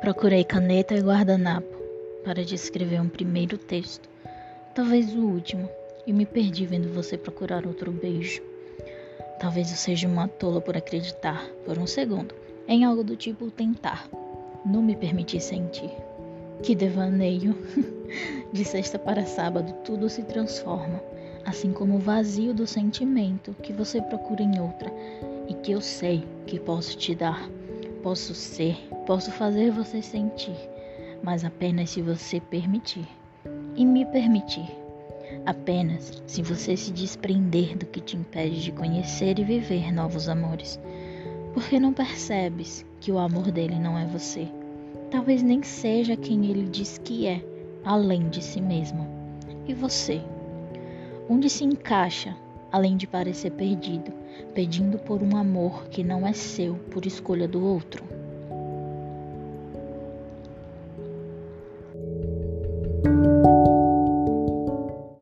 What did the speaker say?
Procurei caneta e guardanapo para descrever um primeiro texto, talvez o último, e me perdi vendo você procurar outro beijo. Talvez eu seja uma tola por acreditar, por um segundo, em algo do tipo tentar. Não me permiti sentir. Que devaneio! De sexta para sábado tudo se transforma, assim como o vazio do sentimento que você procura em outra e que eu sei que posso te dar. Posso ser, posso fazer você sentir, mas apenas se você permitir. E me permitir. Apenas se você se desprender do que te impede de conhecer e viver novos amores. Porque não percebes que o amor dele não é você. Talvez nem seja quem ele diz que é, além de si mesmo. E você? Onde se encaixa, além de parecer perdido? Pedindo por um amor que não é seu por escolha do outro.